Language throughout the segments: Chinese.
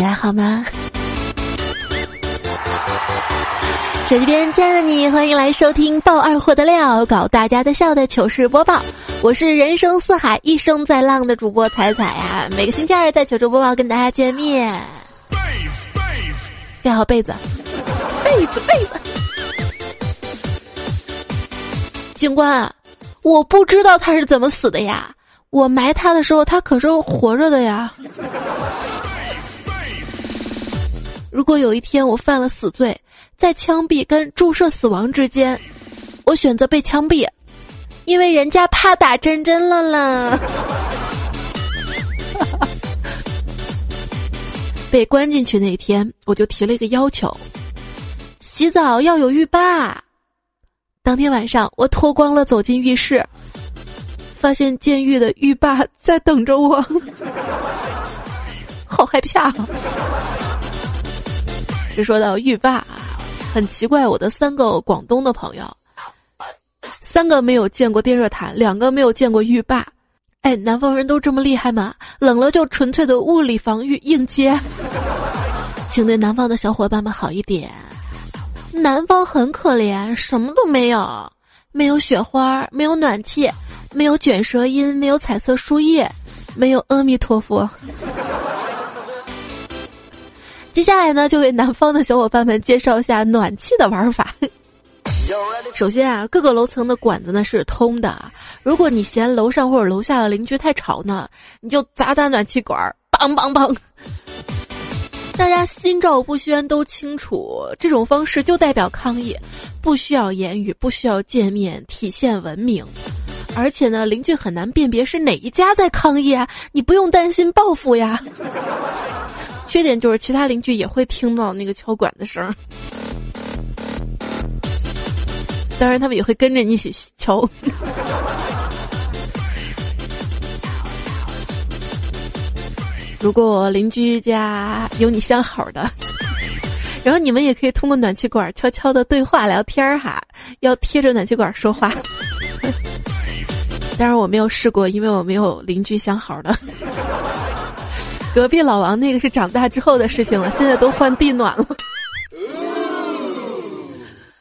你好吗？手机边亲爱的你，欢迎来收听爆二货的料，搞大家的笑的糗事播报。我是人生四海一生在浪的主播彩彩呀，每个星期二在糗事播报跟大家见面。盖好被子，被子被子。警官，我不知道他是怎么死的呀。我埋他的时候，他可是活着的呀。如果有一天我犯了死罪，在枪毙跟注射死亡之间，我选择被枪毙，因为人家怕打针针了啦。被关进去那天，我就提了一个要求：洗澡要有浴霸。当天晚上，我脱光了走进浴室。发现监狱的浴霸在等着我，好害怕。说到浴霸，很奇怪，我的三个广东的朋友，三个没有见过电热毯，两个没有见过浴霸。哎，南方人都这么厉害吗？冷了就纯粹的物理防御应接，请对南方的小伙伴们好一点。南方很可怜，什么都没有，没有雪花，没有暖气。没有卷舌音，没有彩色树叶，没有阿弥陀佛。接下来呢，就为南方的小伙伴们介绍一下暖气的玩法。首先啊，各个楼层的管子呢是通的。如果你嫌楼上或者楼下的邻居太吵呢，你就砸打暖气管儿，梆梆梆。大家心照不宣，都清楚这种方式就代表抗议，不需要言语，不需要见面，体现文明。而且呢，邻居很难辨别是哪一家在抗议啊！你不用担心报复呀。缺点就是其他邻居也会听到那个敲管的声儿，当然他们也会跟着你一起敲。如果邻居家有你相好的，然后你们也可以通过暖气管悄悄的对话聊天儿哈，要贴着暖气管说话。但是我没有试过，因为我没有邻居相好的。隔壁老王那个是长大之后的事情了，现在都换地暖了。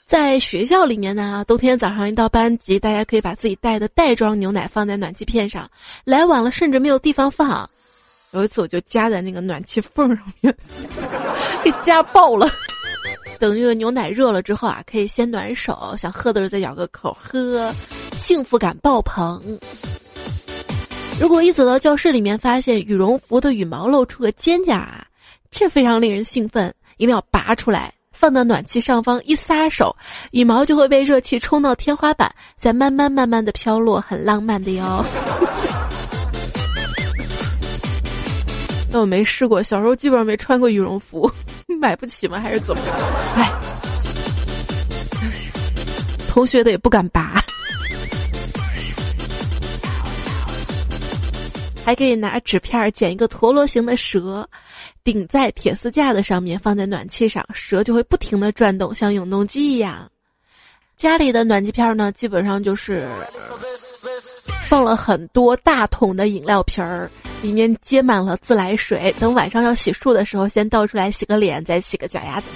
在学校里面呢，冬天早上一到班级，大家可以把自己带的袋装牛奶放在暖气片上，来晚了甚至没有地方放。有一次我就夹在那个暖气缝上面，给夹爆了。等这个牛奶热了之后啊，可以先暖手，想喝的时候再咬个口喝。幸福感爆棚。如果一走到教室里面，发现羽绒服的羽毛露出个尖角，这非常令人兴奋，一定要拔出来，放到暖气上方一撒手，羽毛就会被热气冲到天花板，再慢慢慢慢的飘落，很浪漫的哟。那我没试过，小时候基本上没穿过羽绒服，买不起吗？还是怎么着？哎，同学的也不敢拔。还可以拿纸片剪一个陀螺形的蛇，顶在铁丝架子上面，放在暖气上，蛇就会不停的转动，像永动机一样。家里的暖气片呢，基本上就是放了很多大桶的饮料瓶儿，里面接满了自来水，等晚上要洗漱的时候，先倒出来洗个脸，再洗个脚丫子。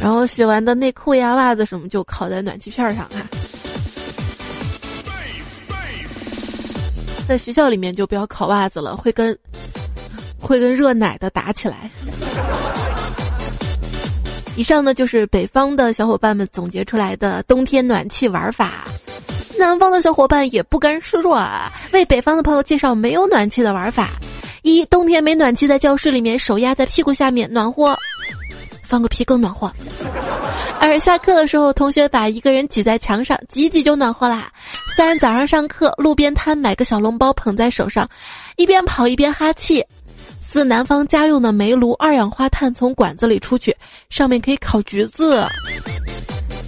然后洗完的内裤呀、袜子什么就烤在暖气片上啊。在学校里面就不要烤袜子了，会跟会跟热奶的打起来。以上呢就是北方的小伙伴们总结出来的冬天暖气玩法，南方的小伙伴也不甘示弱啊，为北方的朋友介绍没有暖气的玩法：一、冬天没暖气，在教室里面手压在屁股下面暖和，放个屁更暖和；二、下课的时候，同学把一个人挤在墙上，挤挤就暖和啦。三早上上课，路边摊买个小笼包捧在手上，一边跑一边哈气。四南方家用的煤炉，二氧化碳从管子里出去，上面可以烤橘子。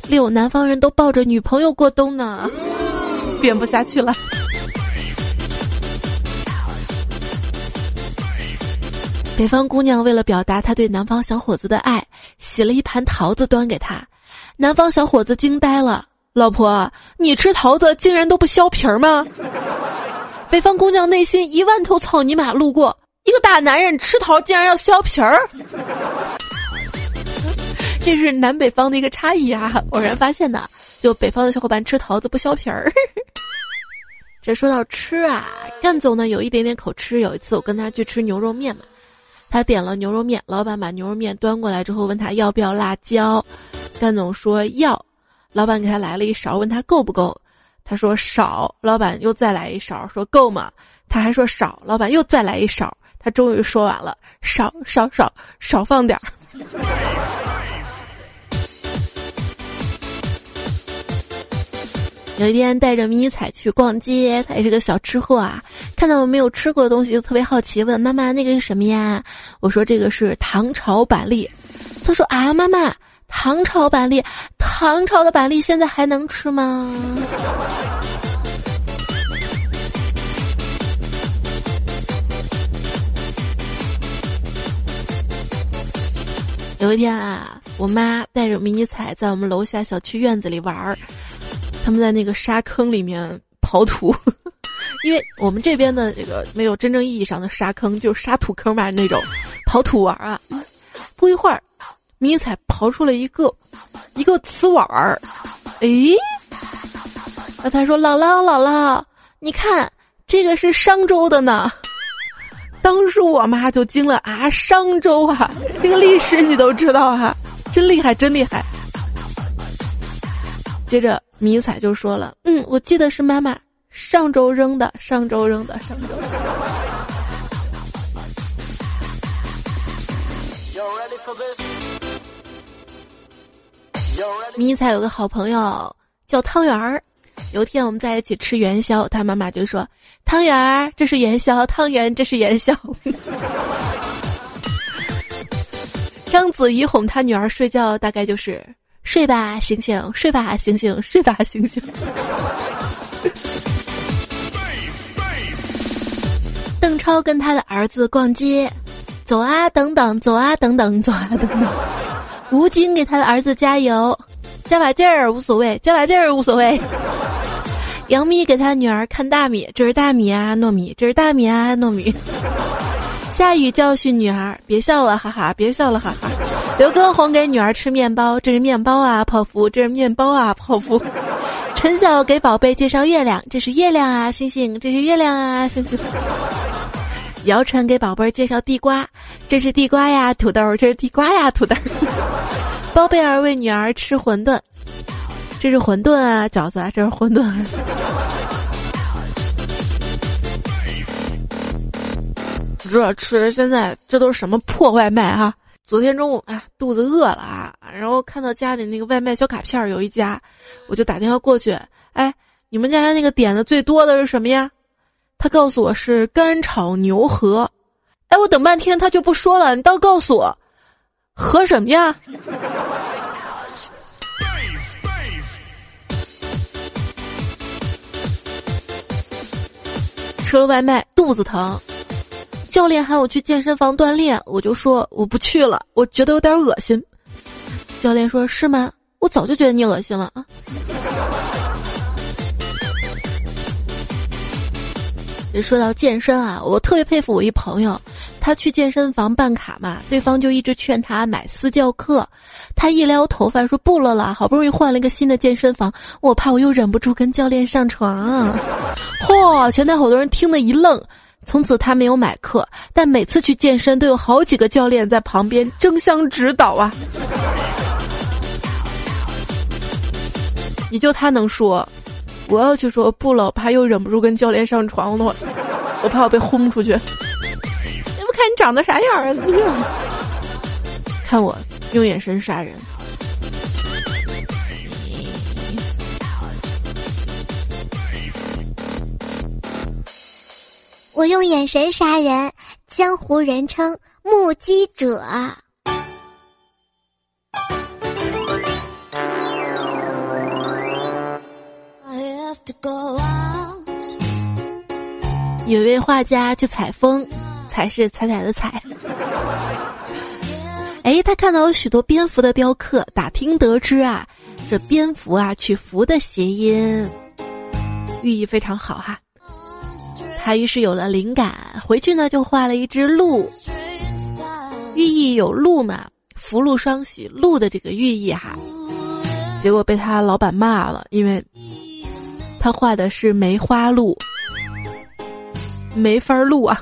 六南方人都抱着女朋友过冬呢，编不下去了。北方姑娘为了表达她对南方小伙子的爱，洗了一盘桃子端给他，南方小伙子惊呆了。老婆，你吃桃子竟然都不削皮儿吗？北方姑娘内心一万头草泥马路过，一个大男人吃桃竟然要削皮儿，这是南北方的一个差异啊！偶然发现的，就北方的小伙伴吃桃子不削皮儿。这说到吃啊，干总呢有一点点口吃。有一次我跟他去吃牛肉面嘛，他点了牛肉面，老板把牛肉面端过来之后问他要不要辣椒，干总说要，老板给他来了一勺，问他够不够，他说少，老板又再来一勺，说够吗？他还说少，老板又再来一勺。他终于说完了，少少少少放点儿。有一天带着迷彩去逛街，他也是个小吃货啊，看到我没有吃过的东西就特别好奇，问妈妈那个是什么呀？我说这个是糖炒板栗。他说啊，妈妈，糖炒板栗，糖炒的板栗现在还能吃吗？有一天啊，我妈带着迷你彩在我们楼下小区院子里玩儿，他们在那个沙坑里面刨土，因为我们这边的这个没有真正意义上的沙坑，就是沙土坑嘛那种，刨土玩啊。不一会儿，迷彩刨出了一个一个瓷碗儿，诶，那他说：“姥姥姥姥，你看这个是商周的呢。”当时我妈就惊了啊！商周啊，这个历史你都知道哈，真厉害，真厉害。接着迷彩就说了：“嗯，我记得是妈妈上周扔的，上周扔的，上周。”迷彩有个好朋友叫汤圆儿。有天我们在一起吃元宵，他妈妈就说：“汤圆儿，这是元宵；汤圆，这是元宵。”章子怡哄他女儿睡觉，大概就是：“睡吧，醒醒，睡吧，醒醒，睡吧，醒醒。”邓超跟他的儿子逛街，走啊等等，走啊等等，走啊等等。吴京给他的儿子加油，加把劲儿无所谓，加把劲儿无所谓。杨幂给他女儿看大米，这是大米啊，糯米，这是大米啊，糯米。下雨教训女儿，别笑了，哈哈，别笑了，哈哈。刘畊宏给女儿吃面包，这是面包啊，泡芙，这是面包啊，泡芙。陈晓给宝贝介绍月亮，这是月亮啊，星星，这是月亮啊，星星。姚晨给宝贝介绍地瓜，这是地瓜呀，土豆，这是地瓜呀，土豆。包贝尔为女儿吃馄饨。这是馄饨啊，饺子啊，这是馄饨。不知道吃现在这都是什么破外卖啊！昨天中午啊，肚子饿了啊，然后看到家里那个外卖小卡片儿有一家，我就打电话过去。哎，你们家那个点的最多的是什么呀？他告诉我是干炒牛河。哎，我等半天他就不说了，你倒告诉我，和什么呀？吃了外卖，肚子疼，教练喊我去健身房锻炼，我就说我不去了，我觉得有点恶心。教练说：“是吗？我早就觉得你恶心了啊。”说到健身啊，我特别佩服我一朋友。他去健身房办卡嘛，对方就一直劝他买私教课，他一撩头发说不了啦，好不容易换了一个新的健身房，我怕我又忍不住跟教练上床。嚯，前台好多人听得一愣，从此他没有买课，但每次去健身都有好几个教练在旁边争相指导啊。也就他能说，我要去说不了，怕又忍不住跟教练上床了，我怕我被轰出去。你不看你长得啥样啊！看我用眼神杀人。我用眼神杀人，江湖人称目击者。有位画家去采风。才是采采的采。哎，他看到有许多蝙蝠的雕刻，打听得知啊，这蝙蝠啊取福的谐音，寓意非常好哈。他于是有了灵感，回去呢就画了一只鹿，寓意有鹿嘛，福禄双喜，鹿的这个寓意哈。结果被他老板骂了，因为他画的是梅花鹿，没法录啊。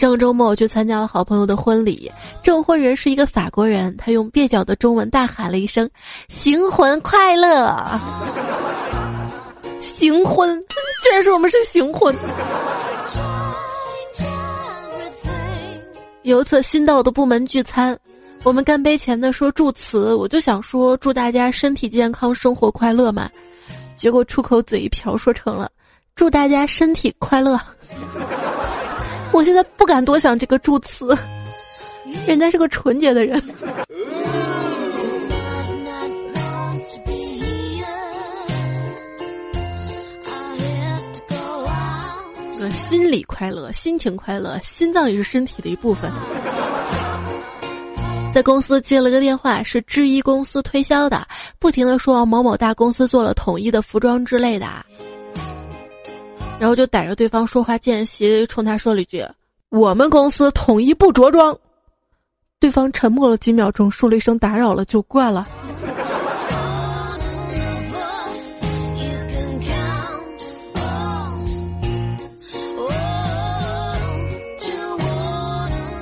上周末我去参加了好朋友的婚礼，证婚人是一个法国人，他用蹩脚的中文大喊了一声：“行婚快乐！”新婚，居然说我们是新婚。有一次新到的部门聚餐，我们干杯前的说祝词，我就想说祝大家身体健康，生活快乐嘛，结果出口嘴一瓢说成了祝大家身体快乐。我现在不敢多想这个祝词，人家是个纯洁的人。心理快乐，心情快乐，心脏也是身体的一部分。在公司接了个电话，是制衣公司推销的，不停的说某某大公司做了统一的服装之类的。然后就逮着对方说话间隙，冲他说了一句：“我们公司统一不着装。”对方沉默了几秒钟，说了一声“打扰了”，就挂了。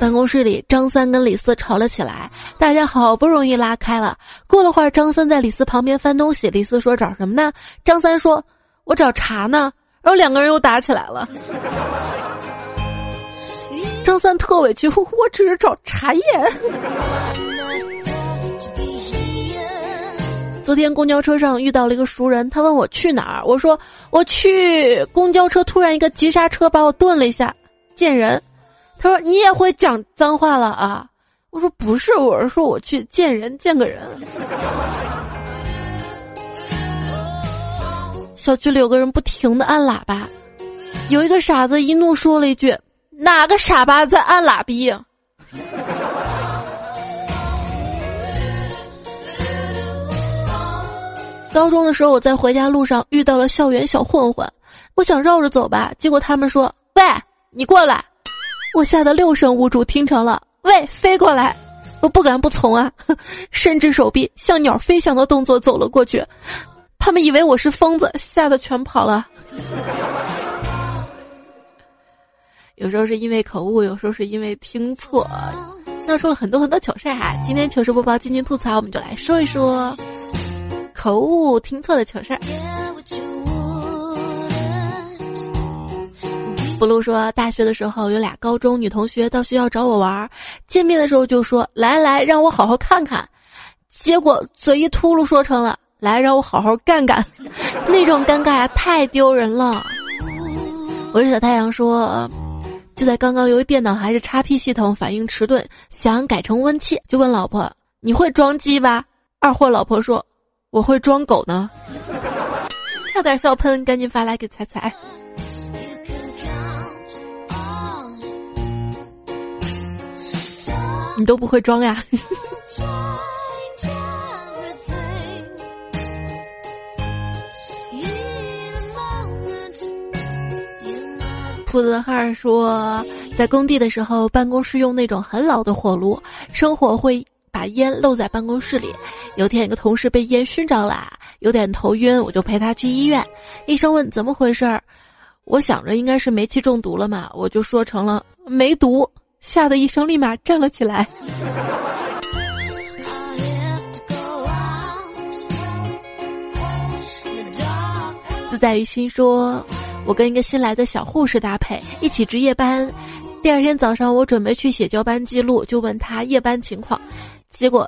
办公室里，张三跟李四吵了起来，大家好不容易拉开了。过了会儿，张三在李四旁边翻东西，李四说：“找什么呢？”张三说：“我找茶呢。”然后两个人又打起来了。张三特委屈，我只是找茶叶。昨天公交车上遇到了一个熟人，他问我去哪儿，我说我去公交车，突然一个急刹车把我顿了一下，见人。他说你也会讲脏话了啊？我说不是，我是说我去见人，见个人。小区里有个人不停的按喇叭，有一个傻子一怒说了一句：“哪个傻巴在按喇叭？” 高中的时候，我在回家路上遇到了校园小混混，我想绕着走吧，结果他们说：“喂，你过来！”我吓得六神无主，听成了“喂，飞过来！”我不敢不从啊，伸直手臂，像鸟飞翔的动作走了过去。他们以为我是疯子，吓得全跑了。有时候是因为口误，有时候是因为听错，闹出了很多很多糗事儿哈。今天糗事播报，今天吐槽，我们就来说一说口误、听错的糗事儿。不露说，大学的时候有俩高中女同学到学校找我玩儿，见面的时候就说：“来来，让我好好看看。”结果嘴一秃噜，说成了。来，让我好好干干，那种尴尬呀，太丢人了。我是小太阳说，就在刚刚，由于电脑还是 XP 系统反应迟钝，想改成 Win 七，就问老婆：“你会装鸡吧？”二货老婆说：“我会装狗呢。” 差点笑喷，赶紧发来给彩彩。你都不会装呀？铺子汉说，在工地的时候，办公室用那种很老的火炉，生火会把烟漏在办公室里。有天，一个同事被烟熏着了，有点头晕，我就陪他去医院。医生问怎么回事儿，我想着应该是煤气中毒了嘛，我就说成了没毒，吓得医生立马站了起来。自在于心说。我跟一个新来的小护士搭配，一起值夜班。第二天早上，我准备去写交班记录，就问他夜班情况，结果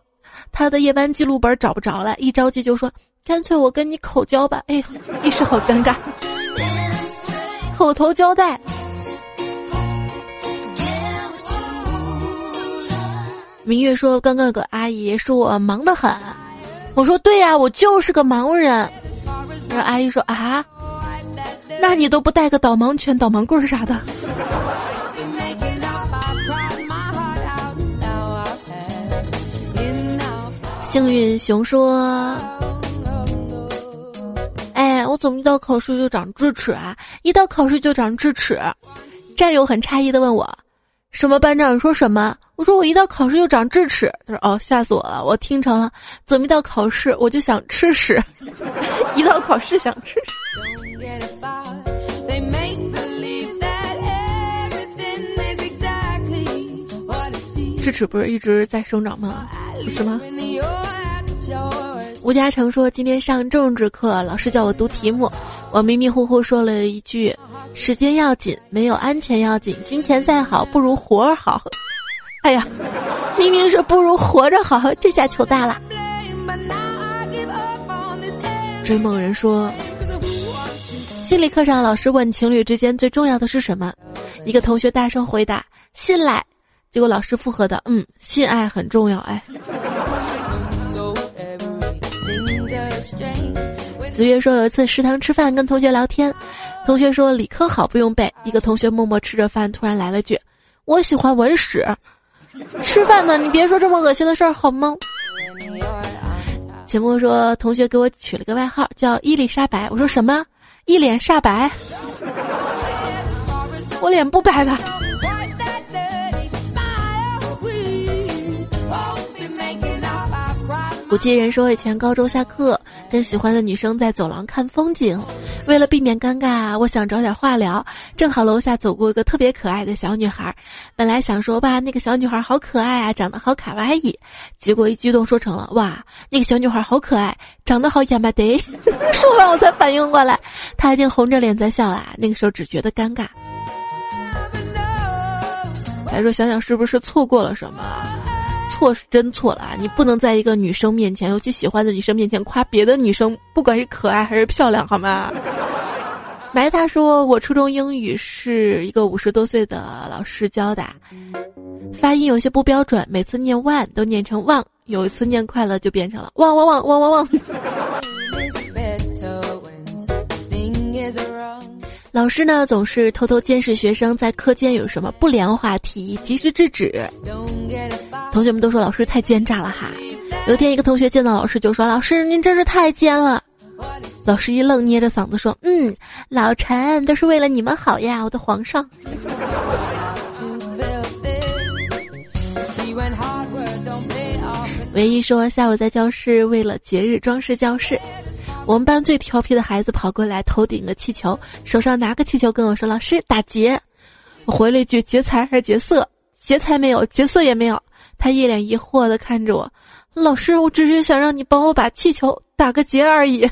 他的夜班记录本找不着了，一着急就说：“干脆我跟你口交吧。”哎，一时好尴尬，口头交代。明月说：“刚刚有个阿姨说我忙得很。”我说：“对呀，我就是个忙人。”然后阿姨说：“啊。”那你都不带个导盲犬、导盲棍啥的？幸运熊说：“哎，我怎么一到考试就长智齿啊？一到考试就长智齿。战友很诧异的问我：“什么班长？你说什么？”我说：“我一到考试就长智齿。”他说：“哦，吓死我了！我听成了怎么一到考试我就想吃屎，一到考试想吃屎。”智齿不是一直在生长吗？不是吗？吴嘉诚说：“今天上政治课，老师叫我读题目，我迷迷糊糊说了一句：‘时间要紧，没有安全要紧，金钱再好不如活儿好。’哎呀，明明是不如活着好，这下糗大了。”追梦人说：“心理课上，老师问情侣之间最重要的是什么？一个同学大声回答：信赖。结果老师附和的：嗯，性爱很重要。哎。”子月说有一次食堂吃饭，跟同学聊天，同学说理科好不用背。一个同学默默吃着饭，突然来了句：“我喜欢文史。”吃饭呢，你别说这么恶心的事儿好吗？节目说同学给我取了个外号叫伊丽莎白，我说什么？一脸煞白？我脸不白吧？古奇人说以前高中下课。跟喜欢的女生在走廊看风景，为了避免尴尬，我想找点话聊。正好楼下走过一个特别可爱的小女孩，本来想说吧，那个小女孩好可爱啊，长得好卡哇伊，结果一激动说成了哇，那个小女孩好可爱，长得好亚麻得。说完我才反应过来，她已经红着脸在笑了。那个时候只觉得尴尬。来说想想是不是错过了什么？错是真错了啊！你不能在一个女生面前，尤其喜欢的女生面前夸别的女生，不管是可爱还是漂亮，好吗？埋他说，我初中英语是一个五十多岁的老师教的，发音有些不标准，每次念万都念成旺，有一次念快乐就变成了旺旺旺旺旺旺。老师呢，总是偷偷监视学生在课间有什么不良话题，及时制止。同学们都说老师太奸诈了哈。有天，一个同学见到老师就说：“老师，您真是太奸了。”老师一愣，捏着嗓子说：“嗯，老陈都是为了你们好呀，我的皇上。”唯一说下午在教室为了节日装饰教室。我们班最调皮的孩子跑过来，头顶个气球，手上拿个气球，跟我说：“老师打劫。”我回了一句：“劫财还是劫色？劫财没有，劫色也没有。”他一脸疑惑的看着我：“老师，我只是想让你帮我把气球打个结而已。”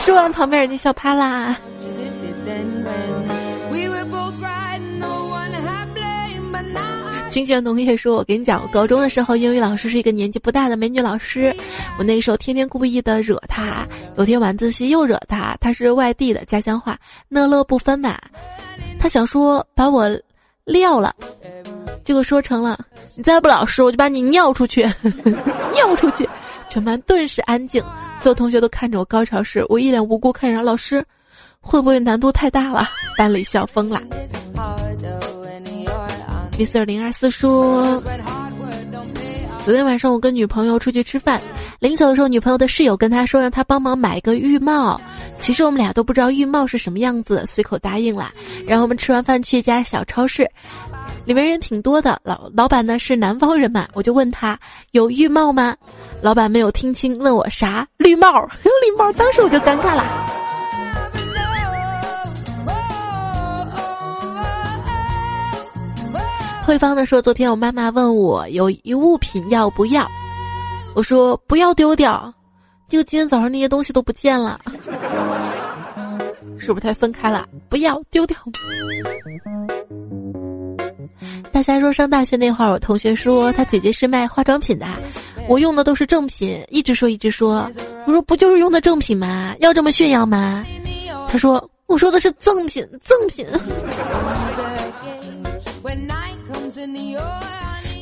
说完，旁边人就笑趴啦。清泉农业说：“我跟你讲，我高中的时候，英语老师是一个年纪不大的美女老师。我那时候天天故意的惹她，有天晚自习又惹她。她是外地的，家乡话乐乐不分嘛。她想说把我撂了，结果说成了你再不老实，我就把你尿出去，尿出去。全班顿时安静，所有同学都看着我高潮时，我一脸无辜看着老师，会不会难度太大了？班里笑疯了。” Mr 零二四说：“昨天晚上我跟女朋友出去吃饭，临走的时候，女朋友的室友跟他说让他帮忙买一个浴帽。其实我们俩都不知道浴帽是什么样子，随口答应了。然后我们吃完饭去一家小超市，里面人挺多的。老老板呢是南方人嘛，我就问他有浴帽吗？老板没有听清，问我啥绿帽？绿帽，当时我就尴尬了。”慧芳的说：“昨天我妈妈问我有一物品要不要，我说不要丢掉，就今天早上那些东西都不见了，是不是太分开了？不要丢掉。”大侠说：“上大学那会儿，我同学说他姐姐是卖化妆品的，我用的都是正品，一直说一直说，我说不就是用的正品吗？要这么炫耀吗？”他说：“我说的是赠品，赠品。”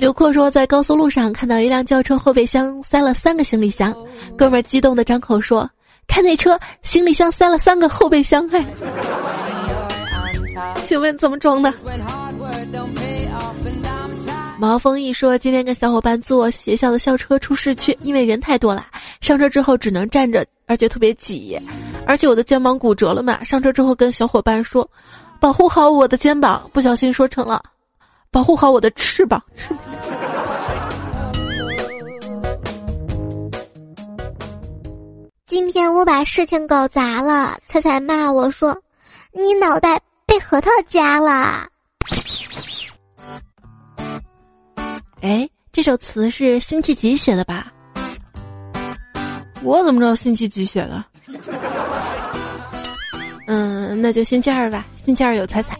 刘阔说，在高速路上看到一辆轿车后备箱塞了三个行李箱，哥们激动的张口说：“看那车，行李箱塞了三个后备箱。”哎，请问怎么装的？毛峰一说，今天跟小伙伴坐学校的校车出市区，因为人太多了，上车之后只能站着，而且特别挤。而且我的肩膀骨折了嘛。上车之后跟小伙伴说：“保护好我的肩膀。”不小心说成了“保护好我的翅膀”。今天我把事情搞砸了，彩彩骂我说：“你脑袋被核桃夹了。”哎，这首词是辛弃疾写的吧？我怎么知道辛弃疾写的？嗯，那就星期二吧。星期二有彩彩。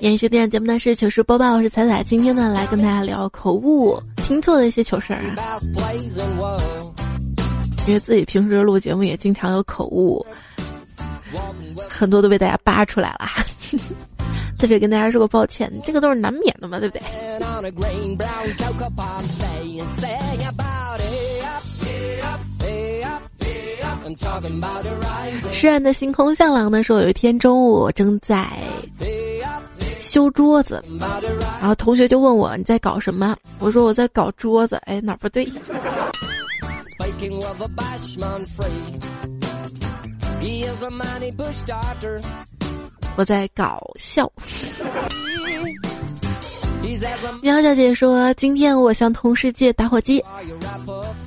延续电节目呢是糗事播报，我是彩彩。今天呢，来跟大家聊口误、听错的一些糗事儿啊。因为自己平时录节目也经常有口误，很多都被大家扒出来了。在这跟大家说个抱歉，这个都是难免的嘛，对不对？诗人的星空向朗的说，有一天中午我正在修桌子，然后同学就问我你在搞什么？我说我在搞桌子。哎，哪不对？我在搞笑。苗小姐说：“今天我向同事借打火机。”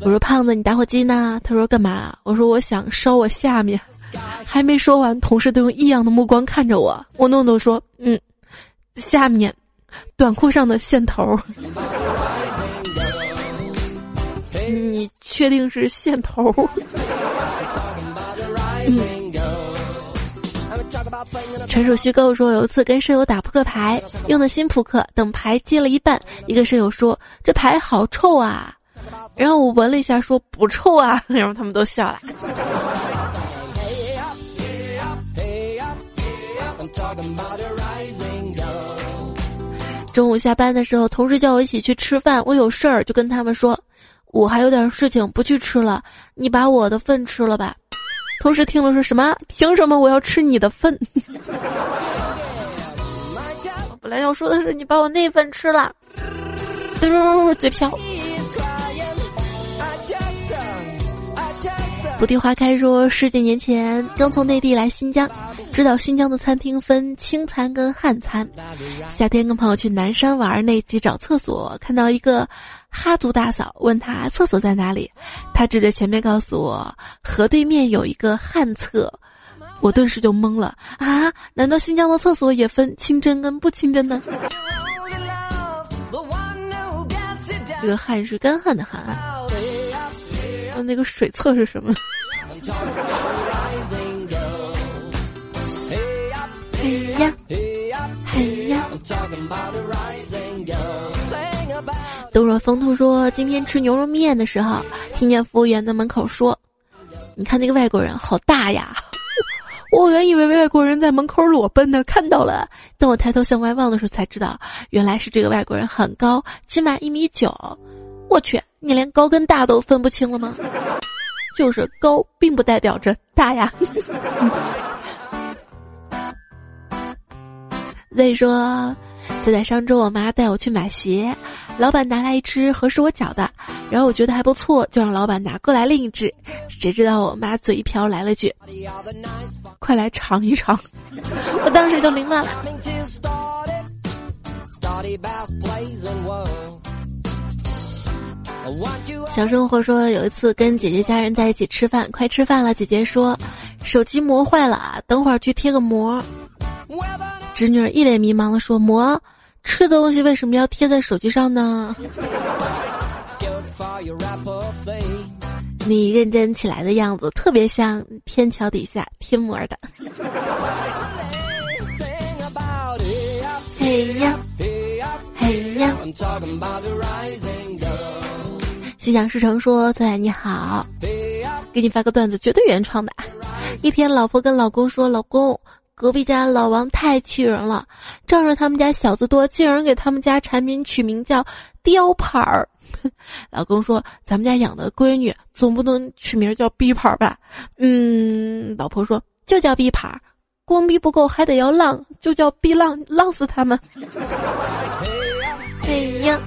我说：“胖子，你打火机呢？”他说：“干嘛？”我说：“我想烧我下面。”还没说完，同事都用异样的目光看着我。我诺诺说：“嗯，下面短裤上的线头。”你确定是线头？纯属虚构。说有一次跟舍友打扑克牌，用的新扑克，等牌接了一半，一个舍友说：“这牌好臭啊！”然后我闻了一下，说：“不臭啊。”然后他们都笑了。中午下班的时候，同事叫我一起去吃饭，我有事儿，就跟他们说：“我还有点事情，不去吃了，你把我的份吃了吧。”同时听了说什么？凭什么我要吃你的粪？我 本来要说的是你把我那份吃了，嘟嘴瓢。不地花开说，十几年前刚从内地来新疆，知道新疆的餐厅分清餐跟汉餐。夏天跟朋友去南山玩，那集找厕所，看到一个哈族大嫂，问他厕所在哪里，他指着前面告诉我，河对面有一个旱厕。我顿时就懵了啊！难道新疆的厕所也分清真跟不清真呢？这个汉是干旱的旱。那个水厕是什么？嘿呀，嘿呀！都说风兔说，今天吃牛肉面的时候，听见服务员在门口说：“你看那个外国人好大呀！”我原以为外国人在门口裸奔呢，看到了。等我抬头向外望的时候，才知道原来是这个外国人很高，起码一米九。我去，你连高跟大都分不清了吗？就是高，并不代表着大呀。所以说，就在上周，我妈带我去买鞋，老板拿来一只合适我脚的，然后我觉得还不错，就让老板拿过来另一只。谁知道我妈嘴一瓢来了句：“快来尝一尝！” 我当时就凌乱了。小生活说，有一次跟姐姐家人在一起吃饭，快吃饭了，姐姐说手机膜坏了，等会儿去贴个膜。侄女一脸迷茫的说：“膜，吃东西为什么要贴在手机上呢？”你认真起来的样子，特别像天桥底下贴膜的。嘿呀，嘿呀。心想事成说：“仔你好，给你发个段子，绝对原创的。一天，老婆跟老公说：‘老公，隔壁家老王太气人了，仗着他们家小子多，竟然给他们家产品取名叫雕牌儿。’老公说：‘咱们家养的闺女总不能取名叫逼牌吧？’嗯，老婆说：‘就叫逼牌，光逼不够，还得要浪，就叫逼浪，浪死他们。’哎呀。”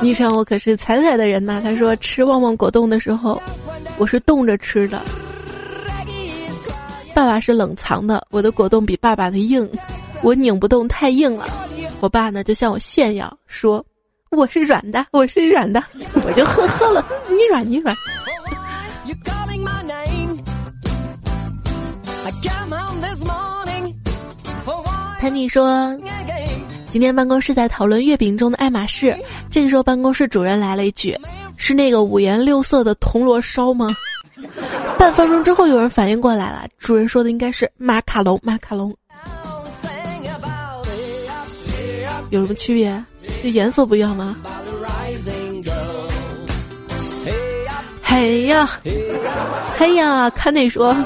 昵称我可是彩彩的人呐。他说吃旺旺果冻的时候，我是冻着吃的。爸爸是冷藏的，我的果冻比爸爸的硬，我拧不动，太硬了。我爸呢就向我炫耀说我是软的，我是软的，我就呵呵了，你软你软。谭妮说。今天办公室在讨论月饼中的爱马仕，这个时候办公室主任来了一句：“是那个五颜六色的铜锣烧吗？”半分钟之后，有人反应过来了，主任说的应该是马卡龙，马卡龙。有什么区别？就颜色不一样吗？嘿呀，嘿呀，看那说，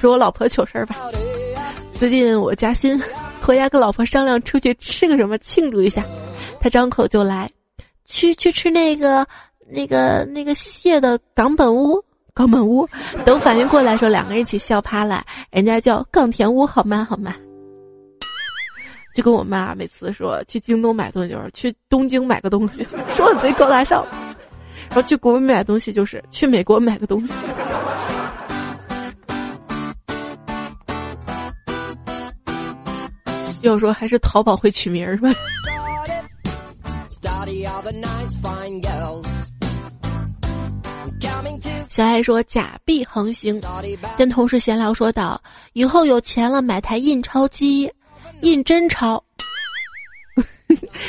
说我老婆糗事儿吧。最近我加薪。回家跟老婆商量出去吃个什么庆祝一下，他张口就来，去去吃那个那个那个蟹的冈本屋，冈本屋。等反应过来时候，两个人一起笑趴了。人家叫冈田屋，好吗？好吗？就跟我妈每次说去京东买东西，就是去东京买个东西，说的贼高大上。然后去国外买东西，就是去美国买个东西。要说还是淘宝会取名儿吧。小爱说假币横行，跟同事闲聊说道：“以后有钱了买台印钞机，印真钞。”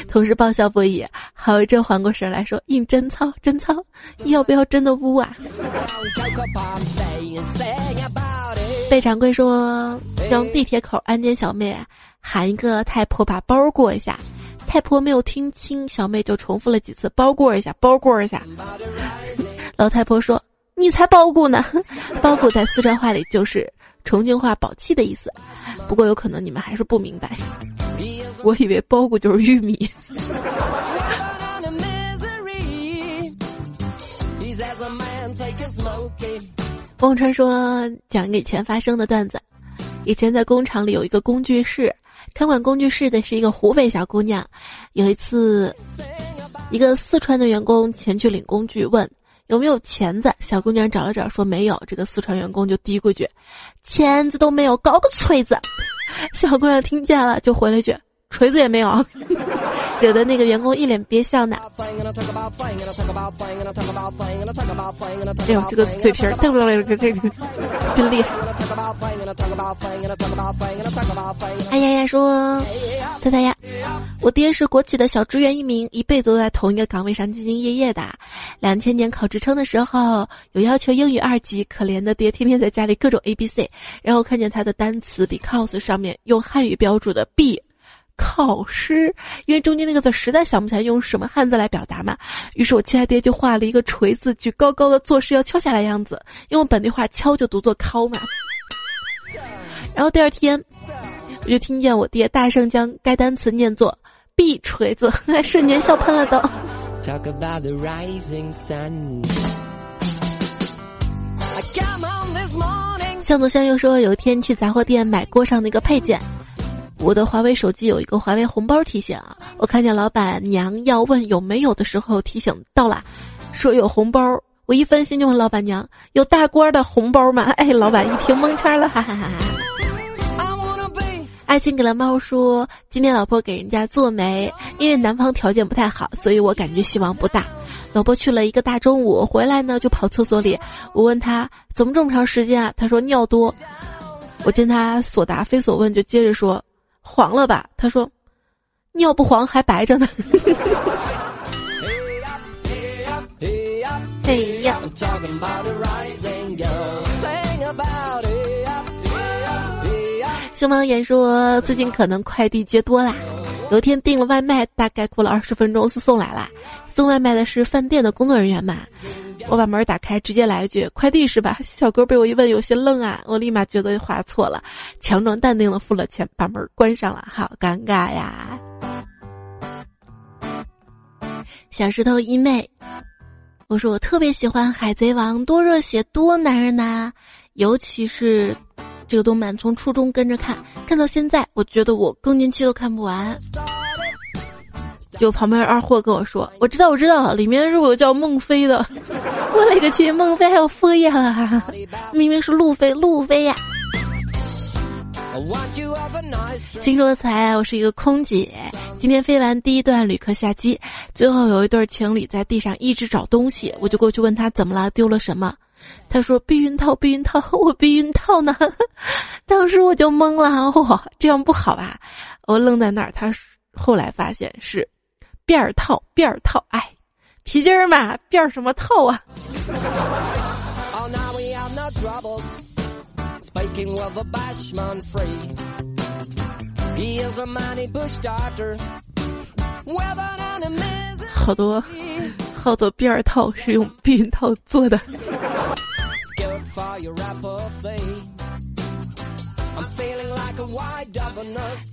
同事爆笑不已，好一阵缓过神来说：“印真钞，真钞，要不要真的污啊？” 贝掌柜说：“让地铁口安检小妹。”喊一个太婆把包过一下，太婆没有听清，小妹就重复了几次包过一下，包过一下。老太婆说：“你才包谷呢！” 包谷在四川话里就是重庆话宝气的意思，不过有可能你们还是不明白。我以为包谷就是玉米。汪川说：“讲一个以前发生的段子，以前在工厂里有一个工具室。”看管工具室的是一个湖北小姑娘。有一次，一个四川的员工前去领工具，问有没有钳子。小姑娘找了找，说没有。这个四川员工就嘀咕一句：“钳子都没有，搞个锤子。” 小姑娘听见了，就回了一句。锤子也没有，惹得那个员工一脸憋笑呢。哎呦，这个嘴皮儿，这个这个真厉害。哎呀呀，说猜猜呀，我爹是国企的小职员一名，一辈子都在同一个岗位上兢兢业业的。两千年考职称的时候，有要求英语二级，可怜的爹天天在家里各种 A B C，然后看见他的单词 because 上面用汉语标注的 B。考试，因为中间那个字实在想不起来用什么汉字来表达嘛，于是我亲爱爹就画了一个锤子举高高的做事要敲下来样子，用本地话敲就读作敲嘛。然后第二天，我就听见我爹大声将该单词念作“ “b 锤子”，瞬间笑喷了都。向左向右说，有一天去杂货店买锅上的一个配件。我的华为手机有一个华为红包提醒啊！我看见老板娘要问有没有的时候，提醒到了，说有红包。我一分心就问老板娘有大官的红包吗？哎，老板一听蒙圈了，哈哈哈哈！爱情给了猫说，今天老婆给人家做媒，因为男方条件不太好，所以我感觉希望不大。老婆去了一个大中午，回来呢就跑厕所里，我问他怎么这么长时间啊？他说尿多。我见他所答非所问，就接着说。黄了吧？他说：“尿不黄还白着呢。”哎呀！星芒 言说最近可能快递接多啦。有天订了外卖，大概过了二十分钟就送来了。送外卖的是饭店的工作人员嘛？我把门打开，直接来一句：“快递是吧？”小哥被我一问，有些愣啊。我立马觉得划错了，强装淡定的付了钱，把门关上了。好尴尬呀！小石头一妹，我说我特别喜欢《海贼王》，多热血，多男人呐！尤其是这个动漫，从初中跟着看，看到现在，我觉得我更年期都看不完。就旁边二货跟我说：“我知道，我知道，里面是有叫孟非的。”我勒个去，孟非还有飞呀？明明是路飞，路飞呀！新说才，我是一个空姐，今天飞完第一段旅客下机，最后有一对情侣在地上一直找东西，我就过去问他怎么了，丢了什么？他说避孕套，避孕套，我避孕套呢？当时我就懵了，哇，这样不好吧？我愣在那儿，他后来发现是辫儿套，辫儿套，哎，皮筋儿嘛，辫儿什么套啊？好多好多辫儿套是用避孕套做的。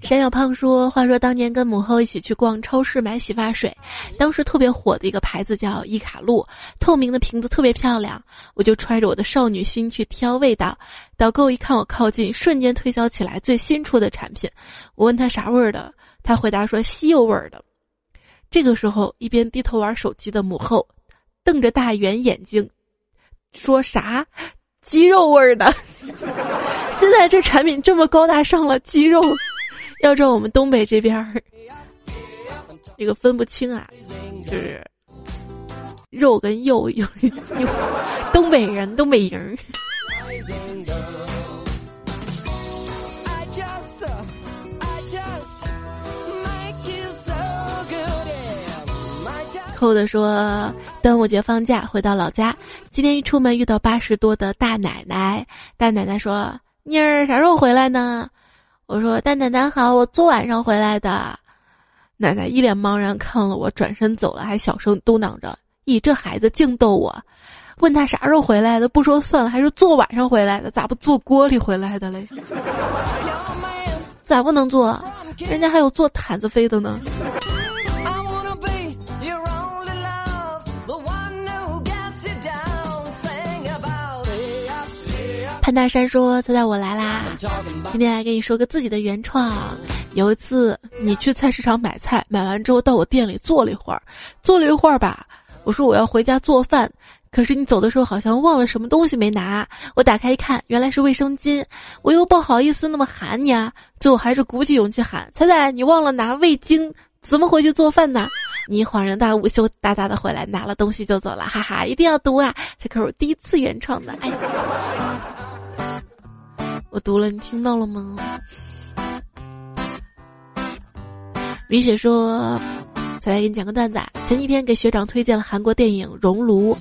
山小胖说：“话说当年跟母后一起去逛超市买洗发水，当时特别火的一个牌子叫伊卡露，透明的瓶子特别漂亮。我就揣着我的少女心去挑味道，导购一看我靠近，瞬间推销起来最新出的产品。我问他啥味儿的，他回答说西柚味儿的。这个时候，一边低头玩手机的母后，瞪着大圆眼睛，说啥？”鸡肉味儿的，现在这产品这么高大上了，鸡肉，要照我们东北这边儿，这个分不清啊，就是肉跟肉有有东北人东北人。后的说，端午节放假回到老家，今天一出门遇到八十多的大奶奶。大奶奶说：“妮儿啥时候回来呢？”我说：“大奶奶好，我昨晚上回来的。”奶奶一脸茫然看了我，转身走了，还小声嘟囔着：“咦，这孩子净逗我。”问他啥时候回来的，不说算了，还是昨晚上回来的，咋不坐锅里回来的嘞？咋不能坐？人家还有坐毯子飞的呢。潘大山说：“猜猜我来啦！今天来给你说个自己的原创。有一次你去菜市场买菜，买完之后到我店里坐了一会儿，坐了一会儿吧。我说我要回家做饭，可是你走的时候好像忘了什么东西没拿。我打开一看，原来是卫生巾。我又不好意思那么喊你啊，最后还是鼓起勇气喊：猜猜你忘了拿味精，怎么回去做饭呢？”你恍然大悟，羞答答的回来拿了东西就走了，哈哈！一定要读啊，这可是我第一次原创的，哎，我读了，你听到了吗？米雪说：“再来给你讲个段子，前几天给学长推荐了韩国电影《熔炉》，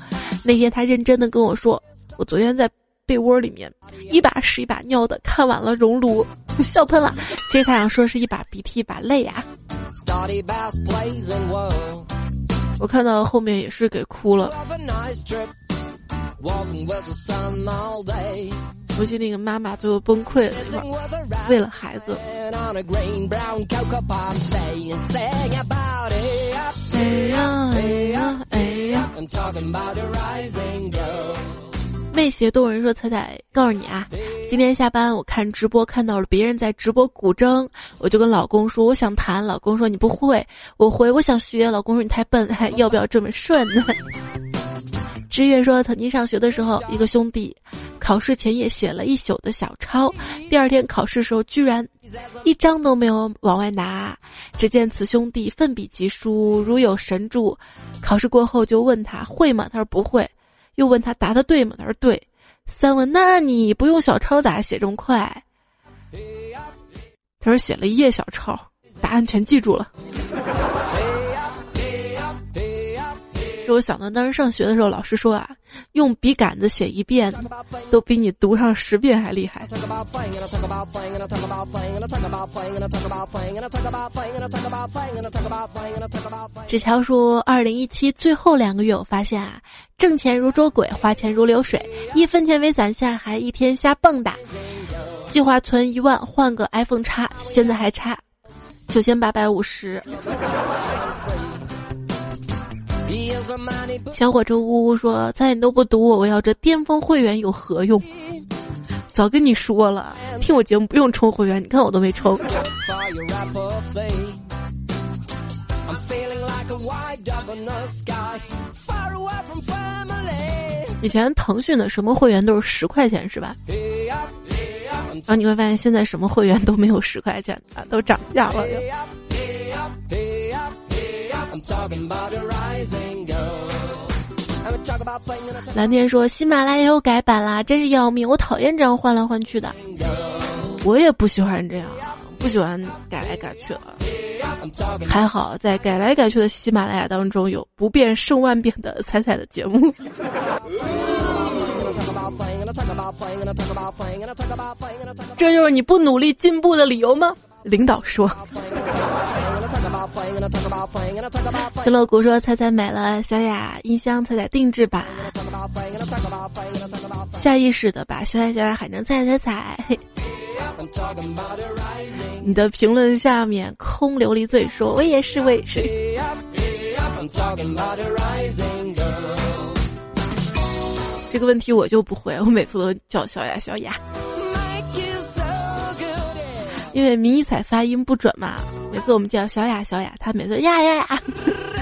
那天他认真的跟我说，我昨天在被窝里面一把屎一把尿的看完了《熔炉》，笑喷了。其实他想说是一把鼻涕一把泪啊。”我看到后面也是给哭了。估计那个妈妈最后崩溃了，为了孩子。哎呀哎呀哎呀！魅邪动人说：“彩彩，告诉你啊，今天下班我看直播看到了别人在直播古筝，我就跟老公说我想弹，老公说你不会，我回我想学，老公说你太笨，还要不要这么顺呢？”志愿说曾经上学的时候，一个兄弟考试前夜写了一宿的小抄，第二天考试时候居然一张都没有往外拿。只见此兄弟奋笔疾书，如有神助。考试过后就问他会吗？他说不会。又问他答的对吗？他说对。三问那你不用小抄咋写这么快？他说写了一页小抄，答案全记住了。这我想到当时上学的时候，老师说啊，用笔杆子写一遍，都比你读上十遍还厉害。纸条说，二零一七最后两个月，我发现啊，挣钱如捉鬼，花钱如流水，一分钱没攒下，还一天瞎蹦跶。计划存一万换个 iPhone 叉，现在还差九千八百五十。小火车呜呜说：“再你都不读我，我要这巅峰会员有何用？早跟你说了，听我节目不用充会员，你看我都没充。”以前腾讯的什么会员都是十块钱是吧？然后你会发现现在什么会员都没有十块钱的，都涨价了。蓝天说喜马拉雅又改版啦，真是要命！我讨厌这样换来换去的，我也不喜欢这样，不喜欢改来改去的。还好在改来改去的喜马拉雅当中有不变胜万变的彩彩的节目。这就是你不努力进步的理由吗？领导说。新乐谷说：“彩彩买了小雅音箱，彩彩定制版。”下意识的把小雅小雅喊成彩彩彩。你的评论下面空琉璃嘴说：“我也是，我也是。”这个问题我就不会，我每次都叫小雅小雅。因为迷彩发音不准嘛，每次我们叫小雅小雅，他每次呀呀呀，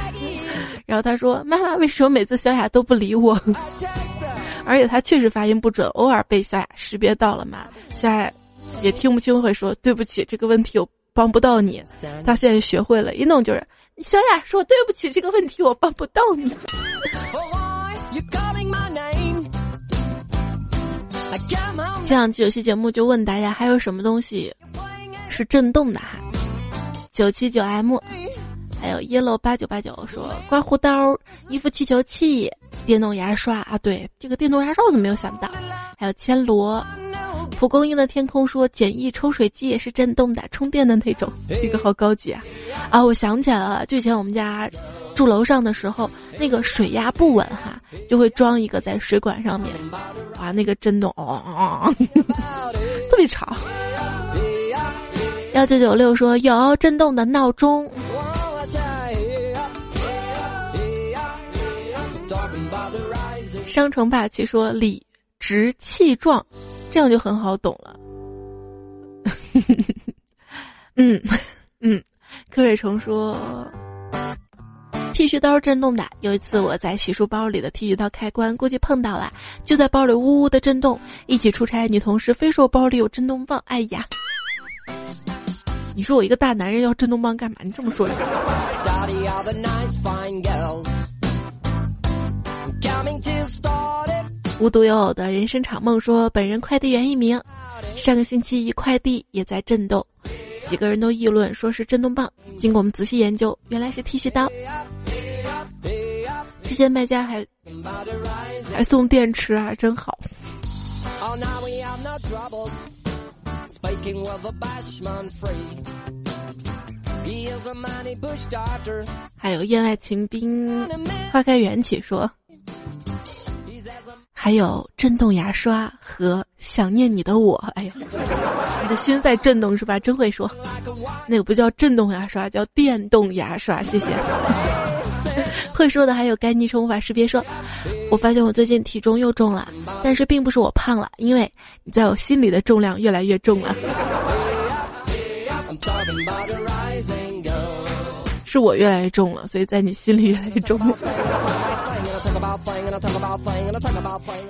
然后他说妈妈为什么每次小雅都不理我？而且他确实发音不准，偶尔被小雅识别到了嘛，小雅也听不清，会说对不起，这个问题我帮不到你。他现在学会了，一弄就是小雅说对不起，这个问题我帮不到你。这两期有期节目就问大家还有什么东西。是震动的哈，九七九 M，还有 yellow 八九八九说刮胡刀、衣服气球器、电动牙刷啊，对，这个电动牙刷我怎么没有想到？还有千罗，蒲公英的天空说简易抽水机也是震动的，充电的那种，这个好高级啊！啊，我想起来了，就以前我们家住楼上的时候，那个水压不稳哈，就会装一个在水管上面，哇，那个震动哦，特别吵。幺九九六说有震动的闹钟。商城霸气说理直气壮，这样就很好懂了。嗯嗯，柯瑞成说剃须刀震动的。有一次我在洗漱包里的剃须刀开关估计碰到了，就在包里呜呜的震动。一起出差女同事非说包里有震动棒，哎呀！你说我一个大男人要震动棒干嘛？你这么说呀？无独有偶的人生场梦说，本人快递员一名，上个星期一快递也在震动，几个人都议论说是震动棒。经过我们仔细研究，原来是剃须刀。这些卖家还还送电池啊，真好。还有燕外情兵，花开缘起说，还有震动牙刷和想念你的我。哎呀，你的心在震动是吧？真会说，那个不叫震动牙刷，叫电动牙刷。谢谢。会说的还有该昵称无法识别。说，我发现我最近体重又重了，但是并不是我胖了，因为你在我心里的重量越来越重了。是我越来越重了，所以在你心里越来越重。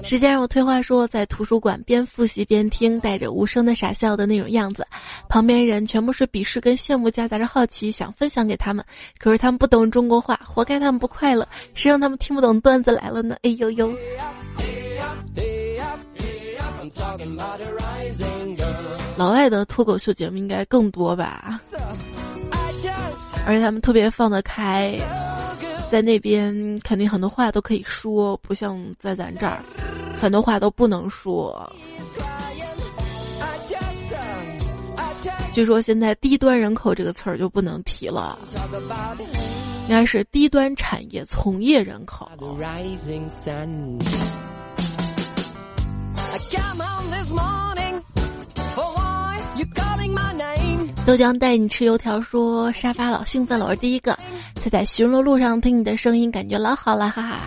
时间让我退化，说在图书馆边复习边听，带着无声的傻笑的那种样子，旁边人全部是鄙视跟羡慕，夹杂着好奇，想分享给他们，可是他们不懂中国话，活该他们不快乐。谁让他们听不懂段子来了呢？哎呦呦！老外的脱口秀节目应该更多吧？而且他们特别放得开，在那边肯定很多话都可以说，不像在咱这儿，很多话都不能说。据说现在“低端人口”这个词儿就不能提了，应该是低端产业从业人口。豆浆带你吃油条，说沙发老兴奋了，我是第一个。在在巡逻路上听你的声音，感觉老好了，哈哈。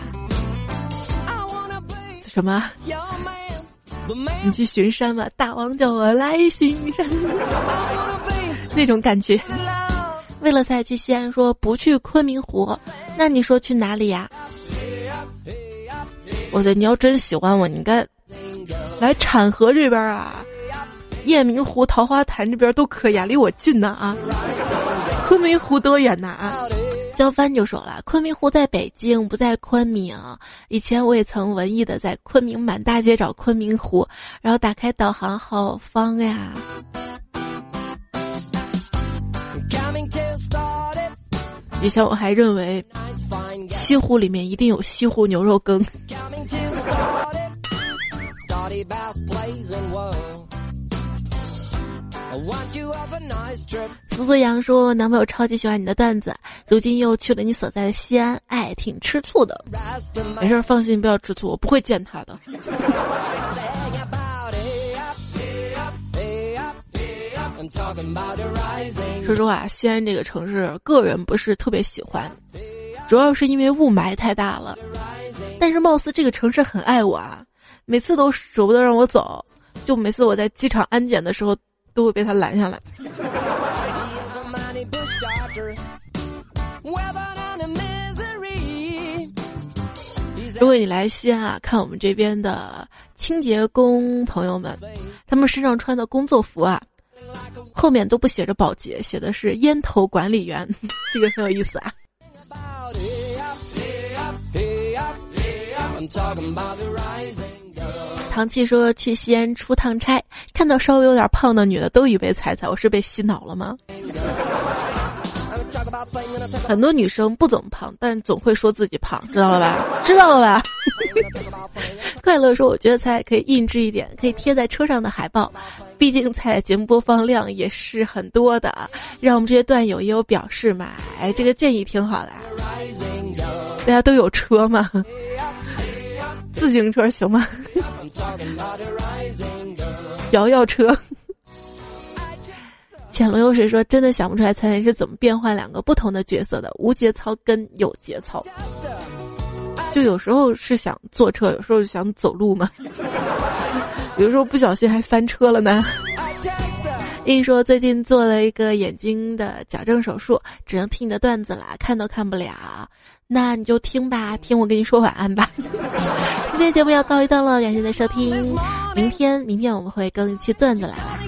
什么？你去巡山吧，大王叫我来巡山，那种感觉。为了才去西安，说不去昆明湖，那你说去哪里呀？我的，你要真喜欢我，你该来产河这边啊，雁鸣湖、桃花潭这边都可以啊，离我近呢啊。昆明湖多远呐啊？肖帆就说了，昆明湖在北京，不在昆明。以前我也曾文艺的在昆明满大街找昆明湖，然后打开导航，好方呀。以前我还认为西湖里面一定有西湖牛肉羹。苏子阳说：“男朋友超级喜欢你的段子，如今又去了你所在的西安，哎，挺吃醋的。没事，放心，不要吃醋，我不会见他的。”说实话，西安这个城市，个人不是特别喜欢，主要是因为雾霾太大了。但是貌似这个城市很爱我啊，每次都舍不得让我走，就每次我在机场安检的时候，都会被他拦下来。如果你来西安啊，看我们这边的清洁工朋友们，他们身上穿的工作服啊。后面都不写着保洁，写的是烟头管理员，这个很有意思啊。唐琪说去西安出趟差，看到稍微有点胖的女的，都以为彩彩我是被洗脑了吗？很多女生不怎么胖，但总会说自己胖，知道了吧？知道了吧？快乐说：“我觉得彩可以印制一点，可以贴在车上的海报，毕竟彩节目播放量也是很多的，让我们这些段友也有表示嘛。哎，这个建议挺好的。大家都有车吗？自行车行吗？摇摇车。”浅龙有水说：“真的想不出来，彩彩是怎么变换两个不同的角色的？无节操跟有节操，就有时候是想坐车，有时候想走路嘛。有时候不小心还翻车了呢。”硬说：“最近做了一个眼睛的矫正手术，只能听你的段子了，看都看不了。那你就听吧，听我跟你说晚安吧。今天节目要告一段落，感谢您的收听。明天，明天我们会更一期段子来了。”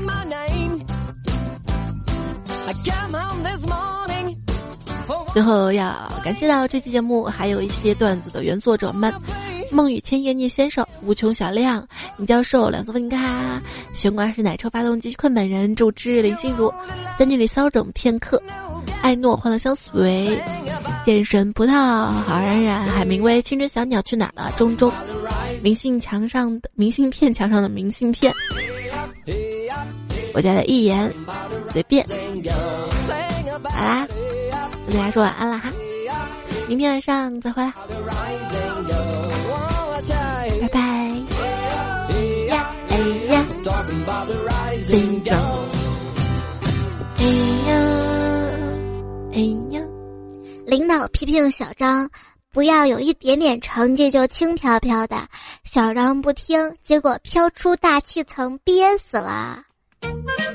最后要感谢到这期节目还有一些段子的原作者们：梦雨千叶聂先生、无穷小亮、尹教授、两色分咖、玄关是奶车发动机困本人、主之林心如、三句里骚整片刻、艾诺欢乐相随、剑神葡萄、好冉冉、海明威、青春小鸟去哪儿了？中中、明信墙上的明信片墙上的明信片。我家的一言随便，好啦，跟大家说晚安了哈，明天晚上再回来，拜拜。呀哎呀，哎呀哎呀，领导批评小张，不要有一点点成绩就轻飘飘的，小张不听，结果飘出大气层，憋死了。Thank you.